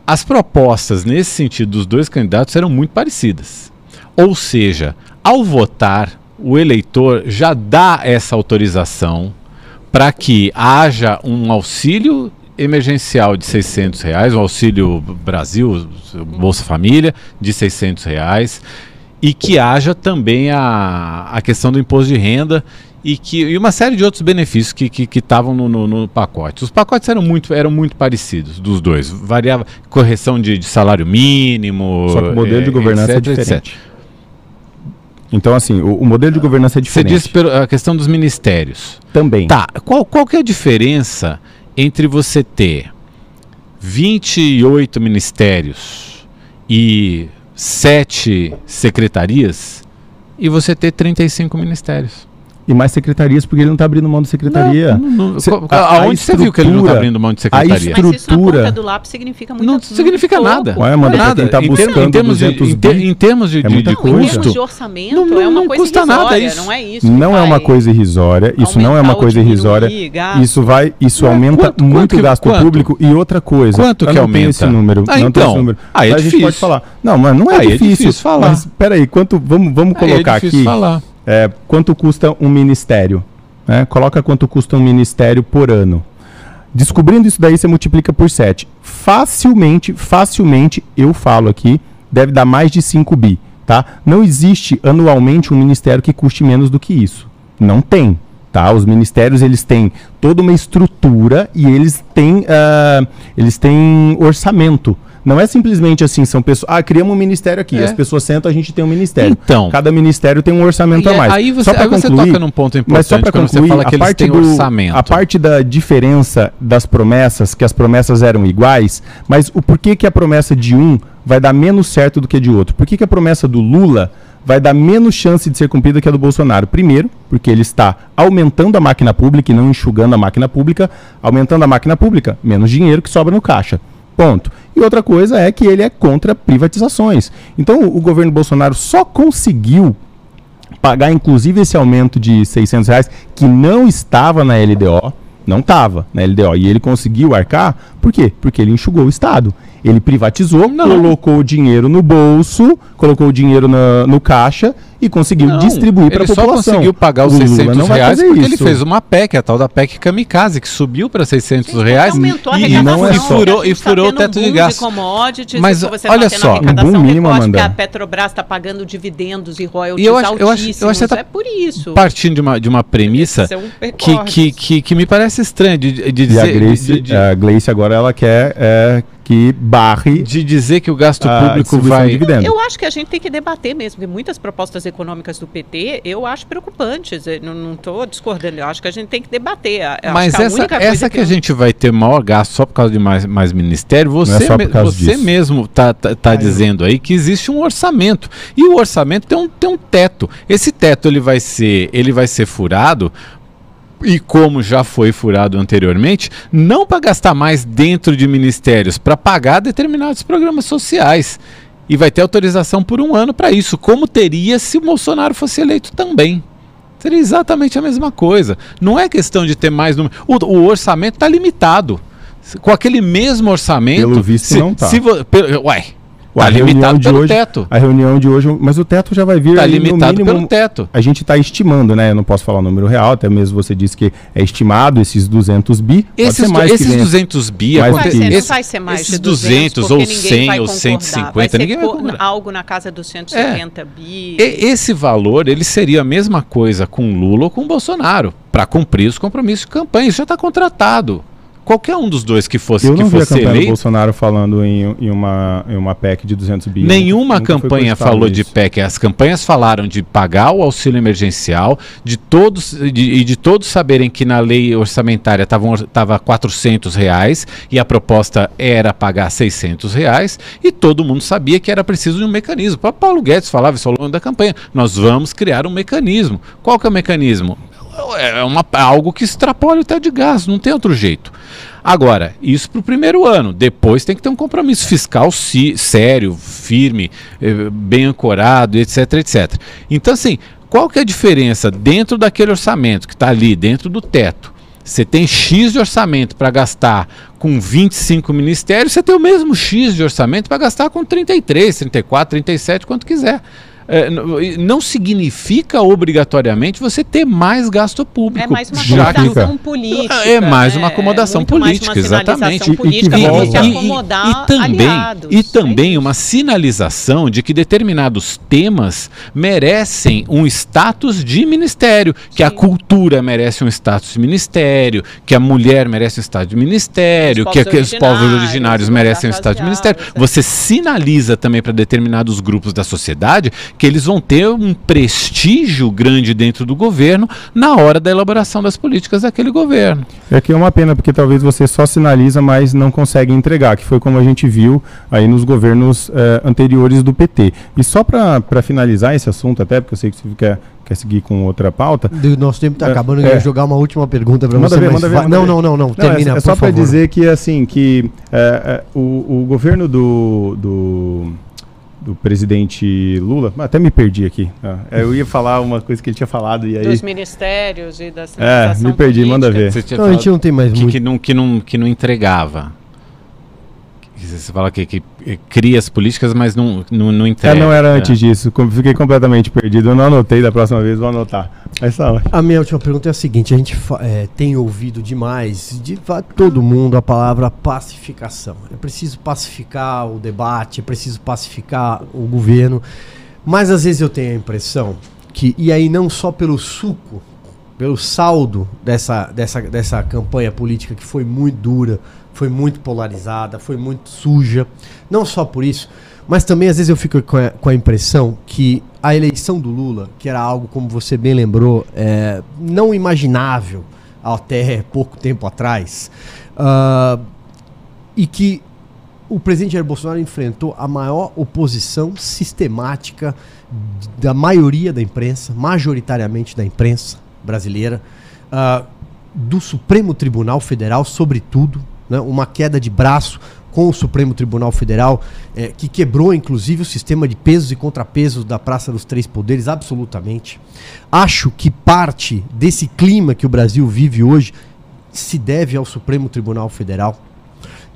as propostas nesse sentido dos dois candidatos eram muito parecidas. Ou seja, ao votar, o eleitor já dá essa autorização para que haja um auxílio emergencial de 600 reais, o Auxílio Brasil, Bolsa Família, de 600 reais, e que haja também a, a questão do imposto de renda e, que, e uma série de outros benefícios que estavam que, que no, no, no, pacote. Os pacotes eram muito, eram muito parecidos dos dois. Variava correção de, de salário mínimo. Só que o modelo é, de governança etc, é diferente. Etc. Então, assim, o, o, modelo de governança é diferente. Você disse a questão dos ministérios. Também. Tá. Qual, qual que é a diferença entre você ter 28 ministérios e 7 secretarias, e você ter 35 ministérios e mais secretarias, porque ele não está abrindo mão de secretaria. Não, não, a, aonde você viu que ele não está abrindo mão de secretaria? A estrutura... Mas isso na ponta do lápis significa muito Não significa muito nada. Ué, manda nada. Tá buscando em termos de, em, ter, em termos de, é de, coisa. Em termos de orçamento, não, não, é uma coisa custa irrisória, nada isso. não é isso. Não é uma coisa irrisória, isso não é uma coisa irrisória. Isso vai, isso aumenta muito o gasto público e outra coisa. Quanto que aumenta? esse número. Ah, então. Aí é difícil. A gente pode falar. Não, mas não é difícil falar. Mas peraí, quanto vamos colocar aqui. Quanto custa um ministério? Né? Coloca quanto custa um ministério por ano. Descobrindo isso daí, você multiplica por 7. Facilmente, facilmente, eu falo aqui, deve dar mais de 5 bi. Tá? Não existe anualmente um ministério que custe menos do que isso. Não tem. Tá? Os ministérios eles têm toda uma estrutura e eles têm, uh, eles têm orçamento. Não é simplesmente assim, são pessoas. Ah, criamos um ministério aqui. É. As pessoas sentam, a gente tem um ministério. Então. Cada ministério tem um orçamento a mais. Aí você, aí concluir, você toca num ponto importante mas só para concluir, você fala que a parte do, orçamento. A parte da diferença das promessas, que as promessas eram iguais, mas o porquê que a promessa de um vai dar menos certo do que a de outro? Por que, que a promessa do Lula vai dar menos chance de ser cumprida que a do Bolsonaro. Primeiro, porque ele está aumentando a máquina pública e não enxugando a máquina pública. Aumentando a máquina pública, menos dinheiro que sobra no caixa. Ponto. E outra coisa é que ele é contra privatizações. Então o, governo Bolsonaro só conseguiu pagar inclusive esse aumento de 600 reais que não estava na LDO, não estava na LDO, e ele conseguiu arcar, por quê? Porque ele enxugou o Estado. Ele privatizou, não. colocou o dinheiro no bolso, colocou o dinheiro na, no caixa e conseguiu não, distribuir para a população. Ele só conseguiu pagar os 600 não reais porque isso. ele fez uma PEC, a tal da PEC Kamikaze, que subiu para 600 Sim, reais e, e, não é só. e furou, e furou o teto um de gasto. De Mas olha só, um boom mínimo, Amanda. a Petrobras está pagando dividendos e royalties e eu acho, eu acho, eu acho que tá é por isso. Partindo de uma, de uma premissa um que, que, que, que, me parece estranha de, de dizer... E a Gleice, de, de, a Gleice agora ela quer é, que barre de dizer que o gasto público vai. Eu acho que a gente tem que debater mesmo, porque muitas propostas econômicas do PT eu acho preocupantes. Eu não estou discordando, eu acho que a gente tem que debater. Eu Mas que essa, essa que, que, a gente vai ter maior gasto só por causa de mais, mais ministério, você, é me, você mesmo está tá, tá dizendo aí que existe um orçamento. E o orçamento tem um, tem um teto. Esse teto ele vai ser, ele vai ser furado e como já foi furado anteriormente, não para gastar mais dentro de ministérios, para pagar determinados programas sociais. E vai ter autorização por um ano para isso, como teria se o Bolsonaro fosse eleito também. Seria exatamente a mesma coisa. Não é questão de ter mais número. O, o orçamento está limitado. Com aquele mesmo orçamento. Pelo visto, se, não está. Ué, Está limitado pelo hoje, teto. A reunião de hoje, mas o teto já vai vir Está limitado mínimo, pelo teto. A gente está estimando, né? Eu não posso falar o número real, até mesmo você disse que é estimado esses 200 bi. Esses, esses 200 bi, mais vai ser, esse, não vai ser mais esses 200, 200 ou 100 ou 150, vai ser ninguém vai algo na casa dos 170 é. bi. E, esse valor, ele seria a mesma coisa com Lula ou com Bolsonaro, para cumprir os compromissos de campanha. Isso já está contratado qualquer um dos dois que fosse eu não que vi fosse a campanha eleito, do Bolsonaro falando em, em, uma, em uma PEC de 200 bilhões. Nenhuma campanha falou isso. de PEC. As campanhas falaram de pagar o auxílio emergencial, de todos e de, de, todos saberem que na lei orçamentária estava 400 reais e a proposta era pagar 600 reais e todo mundo sabia que era preciso de um mecanismo. O Paulo Guedes falava isso ao longo da campanha. Nós vamos criar um mecanismo. Qual que é o mecanismo? É uma, algo que extrapola o teto de gastos, não tem outro jeito. Agora, isso para o primeiro ano. Depois tem que ter um compromisso fiscal si, sério, firme, eh, bem ancorado, etc, etc. Então, assim, qual que é a diferença dentro daquele orçamento que está ali, dentro do teto? Você tem X de orçamento para gastar com 25 ministérios, você tem o mesmo X de orçamento para gastar com 33, 34, 37, quanto quiser é, não significa obrigatoriamente você ter mais gasto público. É mais uma acomodação política. É mais uma acomodação é política, exatamente. Política e, e, e, também, aliados, e também uma sinalização de que determinados temas merecem um status de ministério, Sim. que a cultura merece um status de ministério, que a mulher merece um status de ministério, os que, que os povos originários merecem um status de ministério. Você sinaliza também para determinados grupos da sociedade que eles vão ter um prestígio grande dentro do governo na hora da elaboração das políticas daquele governo. É que é uma pena, porque talvez você só sinaliza, mas não consegue entregar, que foi como a gente viu aí nos governos eh, anteriores do PT. E só para finalizar esse assunto, até porque eu sei que você quer quer seguir com outra pauta. O nosso tempo está é, acabando, eu é. ia jogar uma última pergunta para você. Ver, manda ver, manda não, não, não, não, não, termina, É, é só para dizer que, assim, que é, é, o, o governo do, do do presidente Lula, até me perdi aqui. Ah, eu ia falar uma coisa que ele tinha falado e aí dos ministérios e da É, me perdi, política. manda ver. Então, a gente não tem mais que, muito que não que não que não entregava. Você fala que, que cria as políticas, mas não, não, não entrega. É, não era antes disso. Fiquei completamente perdido. Eu não anotei da próxima vez, vou anotar. Essa a minha última pergunta é a seguinte: a gente é, tem ouvido demais de todo mundo a palavra pacificação. É preciso pacificar o debate, é preciso pacificar o governo. Mas às vezes eu tenho a impressão que, e aí não só pelo suco, pelo saldo dessa, dessa, dessa campanha política que foi muito dura foi muito polarizada, foi muito suja. Não só por isso, mas também às vezes eu fico com a, com a impressão que a eleição do Lula, que era algo, como você bem lembrou, é, não imaginável até pouco tempo atrás, uh, e que o presidente Jair Bolsonaro enfrentou a maior oposição sistemática da maioria da imprensa, majoritariamente da imprensa brasileira, uh, do Supremo Tribunal Federal, sobretudo, né, uma queda de braço com o Supremo Tribunal Federal, é, que quebrou inclusive o sistema de pesos e contrapesos da Praça dos Três Poderes, absolutamente. Acho que parte desse clima que o Brasil vive hoje se deve ao Supremo Tribunal Federal.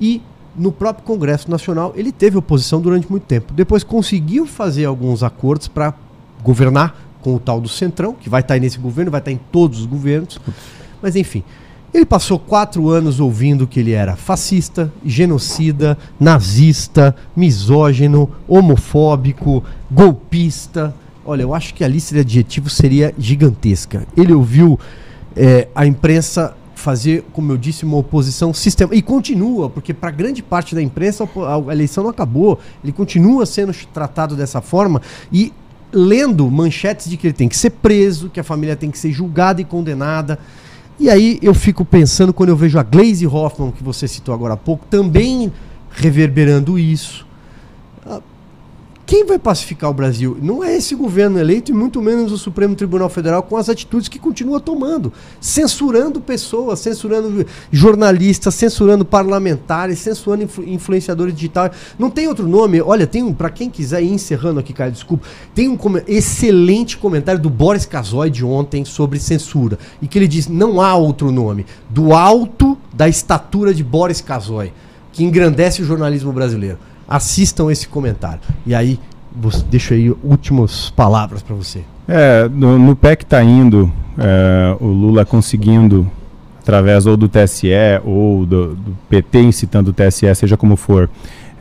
E no próprio Congresso Nacional ele teve oposição durante muito tempo. Depois conseguiu fazer alguns acordos para governar com o tal do Centrão, que vai estar tá nesse governo, vai estar tá em todos os governos. Mas enfim. Ele passou quatro anos ouvindo que ele era fascista, genocida, nazista, misógino, homofóbico, golpista. Olha, eu acho que a lista de adjetivos seria gigantesca. Ele ouviu é, a imprensa fazer, como eu disse, uma oposição sistemática. E continua, porque para grande parte da imprensa a eleição não acabou. Ele continua sendo tratado dessa forma e lendo manchetes de que ele tem que ser preso, que a família tem que ser julgada e condenada. E aí eu fico pensando quando eu vejo a Glaze Hoffman, que você citou agora há pouco, também reverberando isso. Quem vai pacificar o Brasil? Não é esse governo eleito e muito menos o Supremo Tribunal Federal com as atitudes que continua tomando, censurando pessoas, censurando jornalistas, censurando parlamentares, censurando influ influenciadores digitais. Não tem outro nome. Olha, tem um para quem quiser ir encerrando aqui, cara, desculpa. Tem um com excelente comentário do Boris Casoy de ontem sobre censura e que ele diz: "Não há outro nome. Do alto da estatura de Boris Casoy, que engrandece o jornalismo brasileiro." Assistam esse comentário. E aí, deixo aí últimas palavras para você. É, no, no pé que está indo, é, o Lula conseguindo, através ou do TSE ou do, do PT incitando o TSE, seja como for,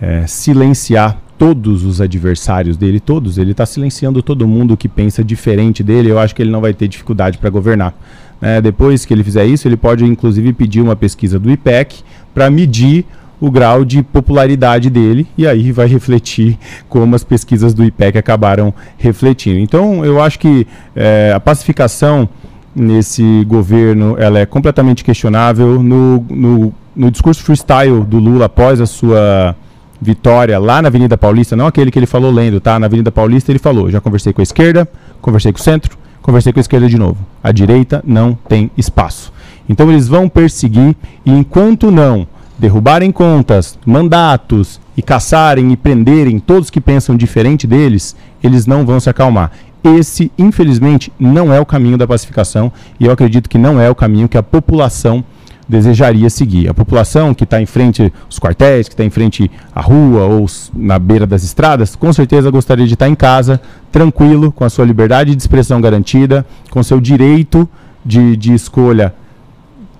é, silenciar todos os adversários dele, todos. Ele está silenciando todo mundo que pensa diferente dele. Eu acho que ele não vai ter dificuldade para governar. É, depois que ele fizer isso, ele pode inclusive pedir uma pesquisa do IPEC para medir o grau de popularidade dele e aí vai refletir como as pesquisas do IPEC acabaram refletindo. Então, eu acho que é, a pacificação nesse governo ela é completamente questionável. No, no, no discurso freestyle do Lula após a sua vitória lá na Avenida Paulista, não aquele que ele falou lendo, tá? Na Avenida Paulista ele falou: já conversei com a esquerda, conversei com o centro, conversei com a esquerda de novo. A direita não tem espaço. Então eles vão perseguir e enquanto não derrubarem contas, mandatos e caçarem e prenderem todos que pensam diferente deles, eles não vão se acalmar. Esse, infelizmente, não é o caminho da pacificação e eu acredito que não é o caminho que a população desejaria seguir. A população que está em frente aos quartéis, que está em frente à rua ou na beira das estradas, com certeza gostaria de estar em casa, tranquilo, com a sua liberdade de expressão garantida, com seu direito de, de escolha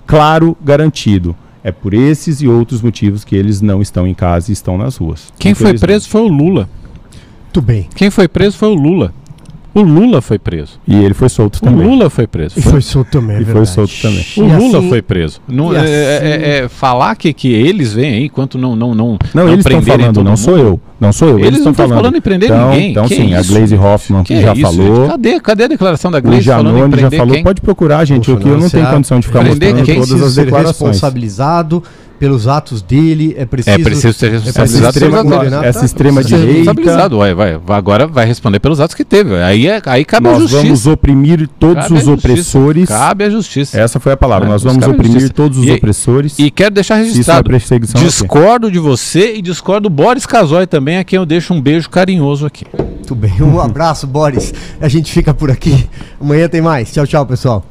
claro garantido. É por esses e outros motivos que eles não estão em casa e estão nas ruas. Quem foi preso foi o Lula. Muito bem. Quem foi preso foi o Lula. O Lula foi preso. E ele foi solto também. O Lula foi preso. E foi solto também, é E foi solto também. O E Lula assim- foi preso. Não, e é, assim- é- é falar que, que eles vêm aí, enquanto não não não Não, eles estão falando, não sou eu. Não sou eu. Eles não estão estão falando em prender então, ninguém. Então, Que sim, a? Glaze Hoffman Que já isso, falou. Cadê, cadê a declaração da O falando em Janone já falou. quem? Pode procurar, gente. Poxa, o que eu não tenho condição de ficar mostrando quem? todas precisa as ser declarações. responsabilizado pelos atos dele, é preciso... É preciso ser responsabilizado pelos atos. condenado, essa extrema direita. responsabilizado. Ué, vai, vai- agora vai responder pelos atos que teve. Aí, é, aí cabe a Nós justiça. vamos oprimir todos Cabe a os opressores. Cabe a justiça. Essa foi a palavra. É, Nós os vamos oprimir todos os E- opressores. E quero deixar é registrado. perseguição, ok. discordo de você e discordo do Boris Casoy também, a quem eu deixo um beijo carinhoso aqui. Muito bem, um abraço, Boris. A gente fica por aqui. Amanhã tem mais. Tchau, tchau, pessoal.